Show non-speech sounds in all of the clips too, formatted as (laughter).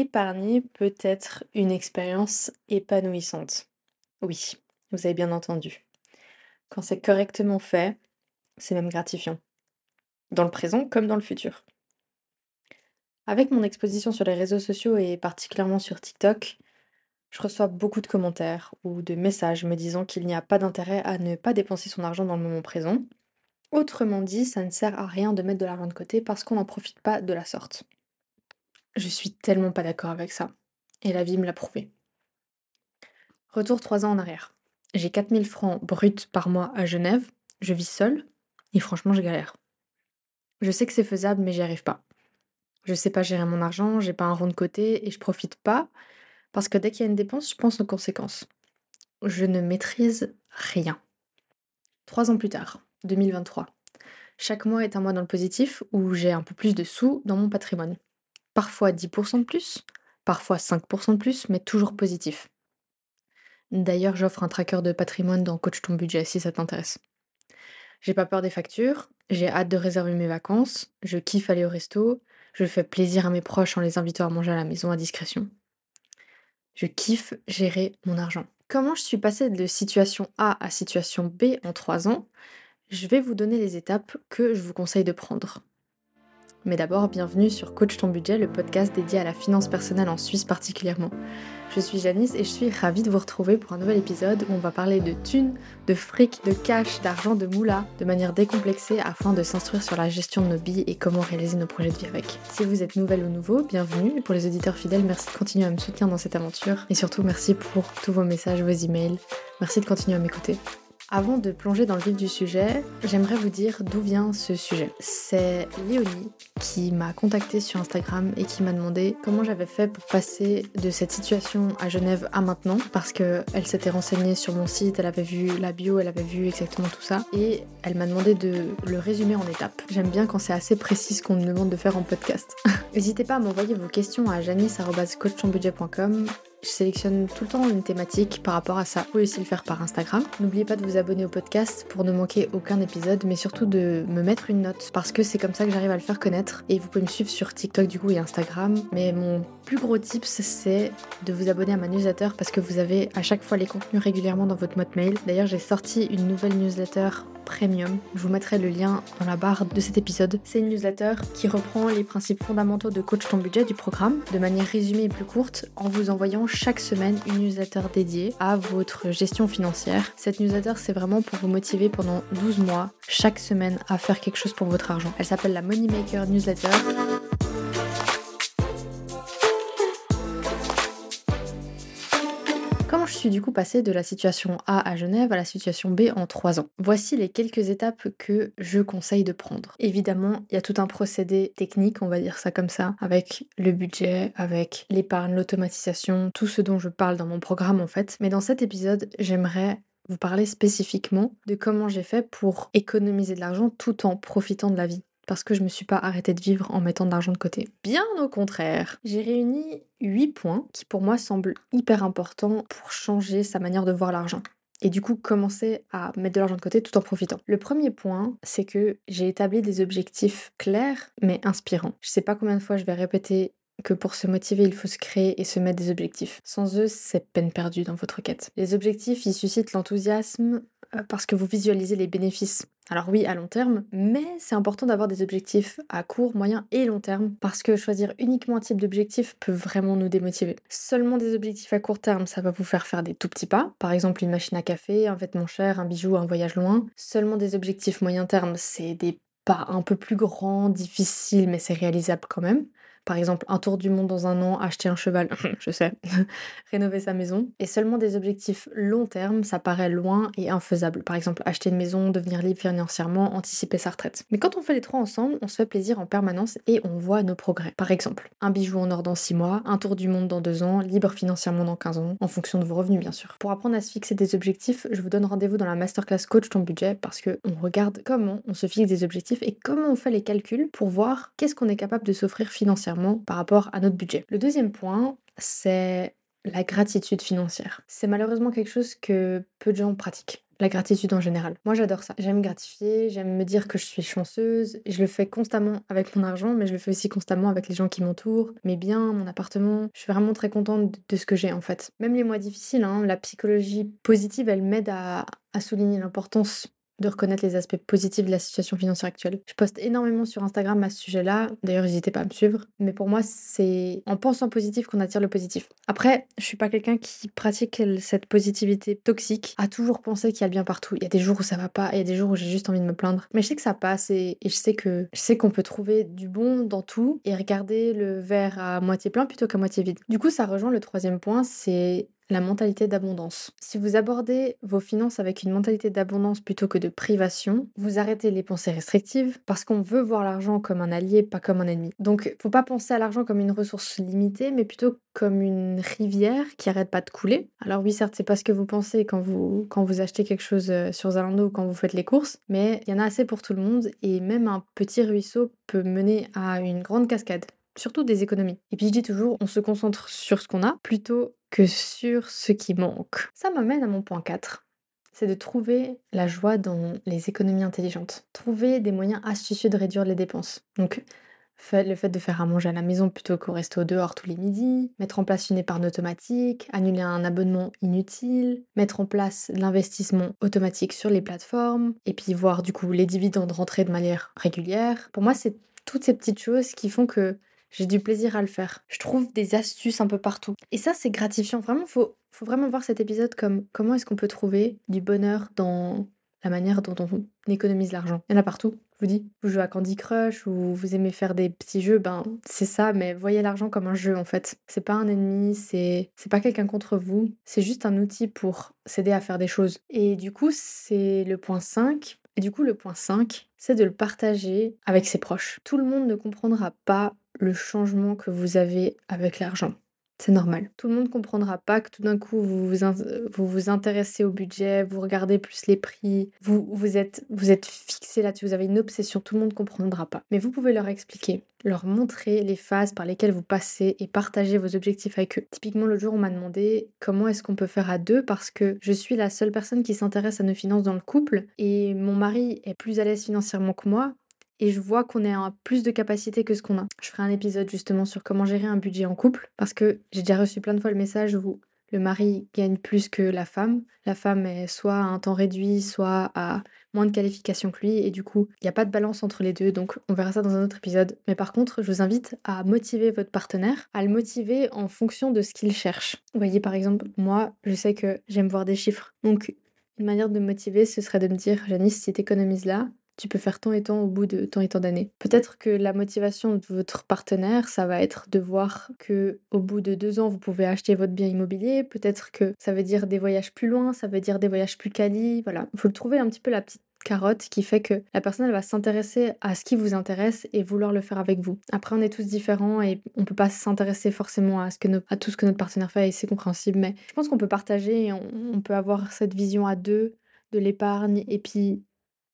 Épargner peut être une expérience épanouissante. Oui, vous avez bien entendu. Quand c'est correctement fait, c'est même gratifiant. Dans le présent comme dans le futur. Avec mon exposition sur les réseaux sociaux et particulièrement sur TikTok, je reçois beaucoup de commentaires ou de messages me disant qu'il n'y a pas d'intérêt à ne pas dépenser son argent dans le moment présent. Autrement dit, ça ne sert à rien de mettre de l'argent de côté parce qu'on n'en profite pas de la sorte. Je suis tellement pas d'accord avec ça. Et la vie me l'a prouvé. Retour trois ans en arrière. J'ai 4000 francs bruts par mois à Genève. Je vis seule. Et franchement, je galère. Je sais que c'est faisable, mais j'y arrive pas. Je sais pas gérer mon argent, j'ai pas un rond de côté et je profite pas parce que dès qu'il y a une dépense, je pense aux conséquences. Je ne maîtrise rien. Trois ans plus tard, 2023. Chaque mois est un mois dans le positif où j'ai un peu plus de sous dans mon patrimoine. Parfois 10% de plus, parfois 5% de plus, mais toujours positif. D'ailleurs, j'offre un tracker de patrimoine dans Coach ton budget si ça t'intéresse. J'ai pas peur des factures, j'ai hâte de réserver mes vacances, je kiffe aller au resto, je fais plaisir à mes proches en les invitant à manger à la maison à discrétion. Je kiffe gérer mon argent. Comment je suis passée de situation A à situation B en 3 ans? Je vais vous donner les étapes que je vous conseille de prendre. Mais d'abord, bienvenue sur Coach ton budget, le podcast dédié à la finance personnelle en Suisse particulièrement. Je suis Janice et je suis ravie de vous retrouver pour un nouvel épisode où on va parler de thunes, de fric, de cash, d'argent, de moula, de manière décomplexée afin de s'instruire sur la gestion de nos billes et comment réaliser nos projets de vie avec. Si vous êtes nouvelle ou nouveau, bienvenue. Et pour les auditeurs fidèles, merci de continuer à me soutenir dans cette aventure. Et surtout, merci pour tous vos messages, vos emails. Merci de continuer à m'écouter. Avant de plonger dans le vif du sujet, j'aimerais vous dire d'où vient ce sujet. C'est Léonie qui m'a contacté sur Instagram et qui m'a demandé comment j'avais fait pour passer de cette situation à Genève à maintenant parce que elle s'était renseignée sur mon site, elle avait vu la bio, elle avait vu exactement tout ça et elle m'a demandé de le résumer en étapes. J'aime bien quand c'est assez précis ce qu'on me demande de faire en podcast. (laughs) N'hésitez pas à m'envoyer vos questions à janice.coachtonbudget.com je sélectionne tout le temps une thématique par rapport à ça. Vous pouvez aussi le faire par Instagram. N'oubliez pas de vous abonner au podcast pour ne manquer aucun épisode, mais surtout de me mettre une note parce que c'est comme ça que j'arrive à le faire connaître. Et vous pouvez me suivre sur TikTok du coup et Instagram. Mais mon plus gros tips, c'est de vous abonner à ma newsletter parce que vous avez à chaque fois les contenus régulièrement dans votre mode mail. D'ailleurs, j'ai sorti une nouvelle newsletter premium. Je vous mettrai le lien dans la barre de cet épisode. C'est une newsletter qui reprend les principes fondamentaux de Coach ton budget du programme de manière résumée et plus courte en vous envoyant chaque semaine une newsletter dédiée à votre gestion financière. Cette newsletter, c'est vraiment pour vous motiver pendant 12 mois, chaque semaine, à faire quelque chose pour votre argent. Elle s'appelle la Moneymaker Newsletter. Je suis du coup passée de la situation A à Genève à la situation B en 3 ans Voici les quelques étapes que je conseille de prendre. Évidemment, il y a tout un procédé technique, on va dire ça comme ça, avec le budget, avec l'épargne, l'automatisation, tout ce dont je parle dans mon programme en fait. Mais dans cet épisode, j'aimerais vous parler spécifiquement de comment j'ai fait pour économiser de l'argent tout en profitant de la vie parce que je me suis pas arrêtée de vivre en mettant de l'argent de côté. Bien au contraire, j'ai réuni 8 points qui pour moi semblent hyper importants pour changer sa manière de voir l'argent et du coup commencer à mettre de l'argent de côté tout en profitant. Le premier point, c'est que j'ai établi des objectifs clairs mais inspirants. Je sais pas combien de fois je vais répéter que pour se motiver, il faut se créer et se mettre des objectifs. Sans eux, c'est peine perdue dans votre quête. Les objectifs, ils suscitent l'enthousiasme euh, parce que vous visualisez les bénéfices. Alors oui, à long terme, mais c'est important d'avoir des objectifs à court, moyen et long terme parce que choisir uniquement un type d'objectif peut vraiment nous démotiver. Seulement des objectifs à court terme, ça va vous faire faire des tout petits pas, par exemple une machine à café, un vêtement cher, un bijou, un voyage loin. Seulement des objectifs moyen terme, c'est des pas un peu plus grands, difficiles, mais c'est réalisable quand même. Par exemple, un tour du monde dans un an, acheter un cheval, (laughs) je sais, (laughs) rénover sa maison. Et seulement des objectifs long terme, ça paraît loin et infaisable. Par exemple, acheter une maison, devenir libre financièrement, anticiper sa retraite. Mais quand on fait les trois ensemble, on se fait plaisir en permanence et on voit nos progrès. Par exemple, un bijou en or dans 6 mois, un tour du monde dans 2 ans, libre financièrement dans 15 ans, en fonction de vos revenus bien sûr. Pour apprendre à se fixer des objectifs, je vous donne rendez-vous dans la masterclass Coach ton budget parce que on regarde comment on se fixe des objectifs et comment on fait les calculs pour voir qu'est-ce qu'on est capable de s'offrir financièrement par rapport à notre budget. Le deuxième point, c'est la gratitude financière. C'est malheureusement quelque chose que peu de gens pratiquent. la gratitude en général. Moi, j'adore ça. J'aime gratifier, j'aime me dire que je suis chanceuse. Je le fais constamment avec mon argent, mais je le fais aussi constamment avec les gens qui m'entourent, mes biens, mon appartement. Je suis vraiment très contente de ce que j'ai en fait. Même les mois difficiles, hein, la psychologie positive, elle m'aide à souligner l'importance de reconnaître les aspects positifs de la situation financière actuelle. Je poste énormément sur Instagram à ce sujet-là. D'ailleurs, n'hésitez pas à me suivre. Mais pour moi, c'est en pensant positif qu'on attire le positif. Après, je suis pas quelqu'un qui pratique cette positivité toxique, à toujours penser qu'il y a bien partout. Il y a des jours où ça va pas, et il y a des jours où j'ai juste envie de me plaindre. Mais je sais que ça passe et, je sais que je sais qu'on peut trouver du bon dans tout et regarder le verre à moitié plein plutôt qu'à moitié vide. Du coup, ça rejoint le troisième point, c'est la mentalité d'abondance. Si vous abordez vos finances avec une mentalité d'abondance plutôt que de privation, vous arrêtez les pensées restrictives parce qu'on veut voir l'argent comme un allié, pas comme un ennemi. Donc, faut pas penser à l'argent comme une ressource limitée, mais plutôt comme une rivière qui arrête pas de couler. Alors oui, certes, c'est pas ce que vous pensez quand vous, quand vous achetez quelque chose euh, sur Zalando ou quand vous faites les courses, mais il y en a assez pour tout le monde et même un petit ruisseau peut mener à une grande cascade surtout des économies. Et puis je dis toujours, on se concentre sur ce qu'on a plutôt que sur ce qui manque. Ça m'amène à mon point 4 c'est de trouver la joie dans les économies intelligentes. Trouver des moyens astucieux de réduire les dépenses. Donc, le fait de faire à manger à la maison plutôt qu'au resto dehors tous les midis, mettre en place une épargne automatique, annuler un abonnement inutile, mettre en place l'investissement automatique sur les plateformes, et puis voir du coup les dividendes rentrer de manière régulière. Pour moi, c'est toutes ces petites choses qui font que j'ai du plaisir à le faire. Je trouve des astuces un peu partout. Et ça, c'est gratifiant. Vraiment, faut, faut vraiment voir cet épisode comme comment est-ce qu'on peut trouver du bonheur dans la manière dont on économise l'argent. Il y en a partout, je vous dis. Vous jouez à Candy Crush ou vous aimez faire des petits jeux, ben c'est ça, mais voyez l'argent comme un jeu en fait. C'est pas un ennemi, c'est c'est pas quelqu'un contre vous, c'est juste un outil pour s'aider à faire des choses. Et du coup, c'est le point 5. Et du coup, le point 5, c'est de le partager avec ses proches. Tout le monde ne comprendra pas le changement que vous avez avec l'argent. C'est normal. Tout le monde ne comprendra pas que tout d'un coup vous vous, vous vous, intéressez au budget, vous regardez plus les prix, vous, vous, êtes, vous êtes fixé là-dessus, vous avez une obsession, tout le monde ne comprendra pas. Mais vous pouvez leur expliquer, leur montrer les phases par lesquelles vous passez et partager vos objectifs avec eux. Typiquement, le jour, on m'a demandé comment est-ce qu'on peut faire à deux parce que je suis la seule personne qui s'intéresse à nos finances dans le couple et mon mari est plus à l'aise financièrement que moi et je vois qu'on a plus de capacité que ce qu'on a. Je ferai un épisode justement sur comment gérer un budget en couple parce que j'ai déjà reçu plein de fois le message où le mari gagne plus que la femme. La femme est soit à un temps réduit, soit à moins de qualifications que lui et du coup, il n'y a pas de balance entre les deux. Donc on verra ça dans un autre épisode. Mais par contre, je vous invite à motiver votre partenaire, à le motiver en fonction de ce qu'il cherche. Vous voyez par exemple, moi, je sais que j'aime voir des chiffres. Donc une manière de me motiver, ce serait de me dire, Janice, si tu économises là, tu peux faire tant et tant au bout de tant et tant d'années. Peut-être que la motivation de votre partenaire, ça va être de voir que au bout de deux ans, vous pouvez acheter votre bien immobilier. Peut-être que ça veut dire des voyages plus loin, ça veut dire des voyages plus quali. Voilà, il faut trouver un petit peu la petite carotte qui fait que la personne elle va s'intéresser à ce qui vous intéresse et vouloir le faire avec vous. Après on est tous différents et on peut pas s'intéresser forcément à ce que à tout ce que notre partenaire fait et c'est compréhensible mais je pense qu'on peut partager et on peut avoir cette vision à deux de l'épargne et puis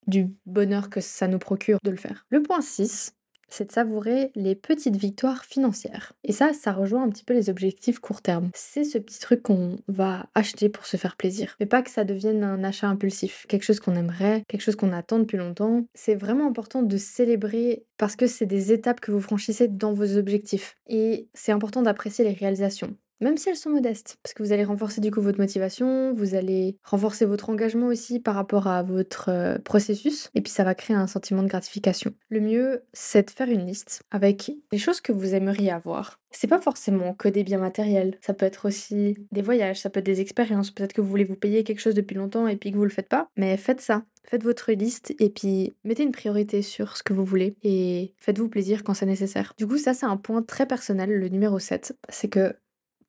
du bonheur que ça nous procure de le faire. Le point 6, c'est de savourer les petites victoires financières. Et ça, ça rejoint un petit peu les objectifs court terme. C'est ce petit truc qu'on va acheter pour se faire plaisir. Mais pas que ça devienne un achat impulsif, quelque chose qu'on aimerait, quelque chose qu'on attend depuis longtemps. C'est vraiment important de célébrer parce que c'est des étapes que vous franchissez dans vos objectifs. Et c'est important d'apprécier les réalisations même si elles sont modestes, parce que vous allez renforcer du coup votre motivation, vous allez renforcer votre engagement aussi par rapport à votre euh, processus, et puis ça va créer un sentiment de gratification. Le mieux, c'est de faire une liste avec les choses que vous aimeriez avoir. C'est pas forcément que des biens matériels, ça peut être aussi des voyages, ça peut être des expériences, peut-être que vous voulez vous payer quelque chose depuis longtemps et puis que vous le faites pas, mais faites ça. Faites votre liste et puis mettez une priorité sur ce que vous voulez et faites-vous plaisir quand c'est nécessaire. Du coup, ça c'est un point très personnel, le numéro 7, c'est que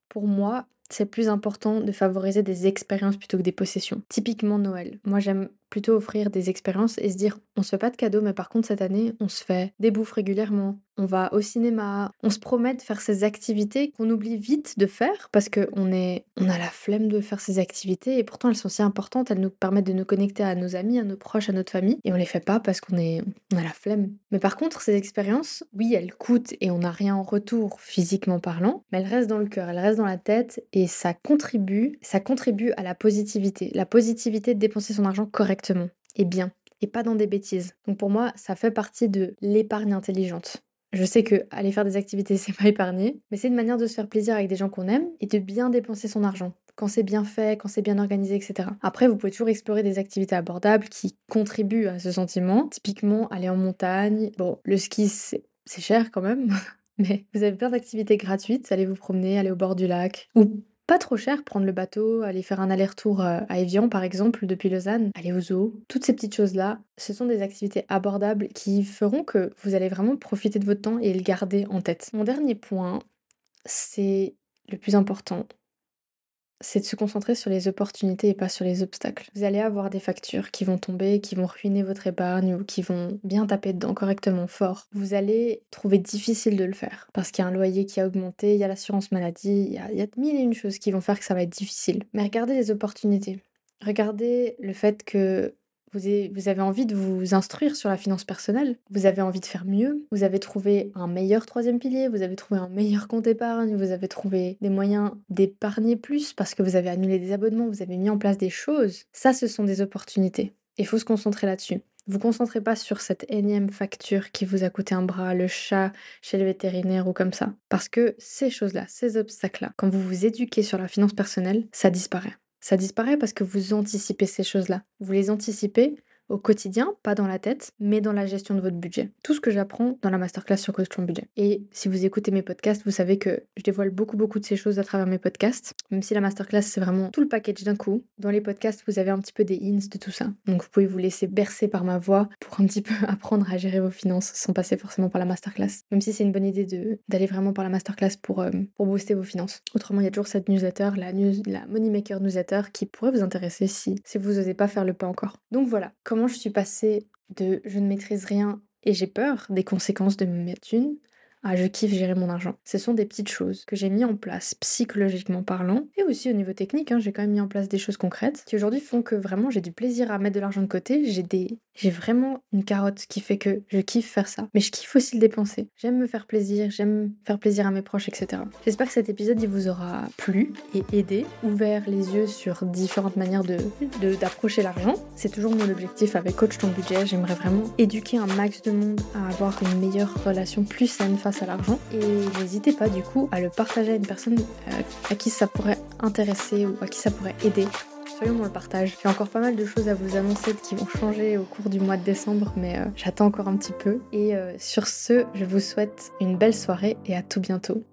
pour moi, c'est plus important de favoriser des expériences plutôt que des possessions. Typiquement Noël. Moi, j'aime plutôt offrir des expériences et se dire on se fait pas de cadeaux, mais par contre cette année on se fait des bouffes régulièrement, on va au cinéma, on se promet de faire ces activités qu'on oublie vite de faire parce qu'on est, on a la flemme de faire ces activités et pourtant elles sont si importantes, elles nous permettent de nous connecter à nos amis, à nos proches, à notre famille et on les fait pas parce qu'on est, on a la flemme. Mais par contre ces expériences, oui elles coûtent et on n'a rien en retour physiquement parlant, mais elles restent dans le cœur, elles restent dans la tête et ça contribue, ça contribue à la positivité, la positivité de dépenser son argent correctement et bien et pas dans des bêtises. Donc pour moi, ça fait partie de l'épargne intelligente. Je sais que aller faire des activités, (laughs) c'est pas épargner, mais c'est une manière de se faire plaisir avec des gens qu'on aime et de bien dépenser son argent. Quand c'est bien fait, quand c'est bien organisé, etc. Après, vous pouvez toujours explorer des activités abordables qui contribuent à ce sentiment. Typiquement, aller en montagne. Bon, le ski, c'est cher quand même, (laughs) mais vous avez plein d'activités gratuites. Allez vous promener, aller au bord du lac. Ou pas trop cher, prendre le bateau, aller faire un aller-retour euh, à Evian par exemple depuis Lausanne, aller au zoo, toutes ces petites choses-là, ce sont des activités abordables qui feront que vous allez vraiment profiter de votre temps et le garder en tête. Mon dernier point, c'est le plus important, c'est de se concentrer sur les opportunités et pas sur les obstacles. Vous allez avoir des factures qui vont tomber, qui vont ruiner votre épargne ou qui vont bien taper dedans correctement fort. Vous allez trouver difficile de le faire parce qu'il y a un loyer qui a augmenté, il y a l'assurance maladie, il y a, mille et une choses qui vont faire que ça va être difficile. Mais regardez les opportunités. Regardez le fait que vous avez, envie de vous instruire sur la finance personnelle, vous avez envie de faire mieux, vous avez trouvé un meilleur troisième pilier, vous avez trouvé un meilleur compte épargne, vous avez trouvé des moyens d'épargner plus parce que vous avez annulé des abonnements, vous avez mis en place des choses? Ça, ce sont des opportunités. Il faut se concentrer là-dessus. Vous concentrez pas sur cette énième facture qui vous a coûté un bras, le chat chez le vétérinaire ou comme ça. Parce que ces choses-là, ces obstacles-là, quand vous vous éduquez sur la finance personnelle, ça disparaît. Ça disparaît parce que vous anticipez ces choses-là. Vous les anticipez au quotidien, pas dans la tête, mais dans la gestion de votre budget. Tout ce que j'apprends dans la masterclass sur ton budget. Et si vous écoutez mes podcasts, vous savez que je dévoile beaucoup beaucoup de ces choses à travers mes podcasts. Même si la masterclass c'est vraiment tout le package d'un coup. Dans les podcasts, vous avez un petit peu des hints de tout ça. Donc vous pouvez vous laisser bercer par ma voix pour un petit (laughs) peu apprendre à gérer vos finances sans passer forcément par la masterclass. Même si c'est une bonne idée d'aller vraiment par la masterclass pour euh, pour booster vos finances. Autrement, il y a toujours cette newsletter, la news, la Moneymaker newsletter qui pourrait vous intéresser si si vous n'osez pas faire le pas encore. Donc voilà, je suis passée de je ne maîtrise rien et j'ai peur des conséquences de mes thunes ah, je kiffe gérer mon argent. Ce sont des petites choses que j'ai mis en place psychologiquement parlant et aussi au niveau technique. Hein, j'ai quand même mis en place des choses concrètes qui aujourd'hui font que vraiment j'ai du plaisir à mettre de l'argent de côté. J'ai des, j'ai vraiment une carotte qui fait que je kiffe faire ça. Mais je kiffe aussi le dépenser. J'aime me faire plaisir, j'aime faire plaisir à mes proches, etc. J'espère que cet épisode vous aura plu et aidé, ouvert les yeux sur différentes manières d'approcher l'argent. C'est toujours mon objectif avec Coach ton budget. J'aimerais vraiment éduquer un max de monde à avoir une meilleure relation plus saine face à l'argent. Et n'hésitez pas du coup à le partager à une personne euh, à qui ça pourrait intéresser ou à qui ça pourrait aider. Soyons dans le partage. J'ai encore pas mal de choses à vous annoncer qui vont changer au cours du mois de décembre, mais euh, j'attends encore un petit peu. Et euh, sur ce, je vous souhaite une belle soirée et à tout bientôt.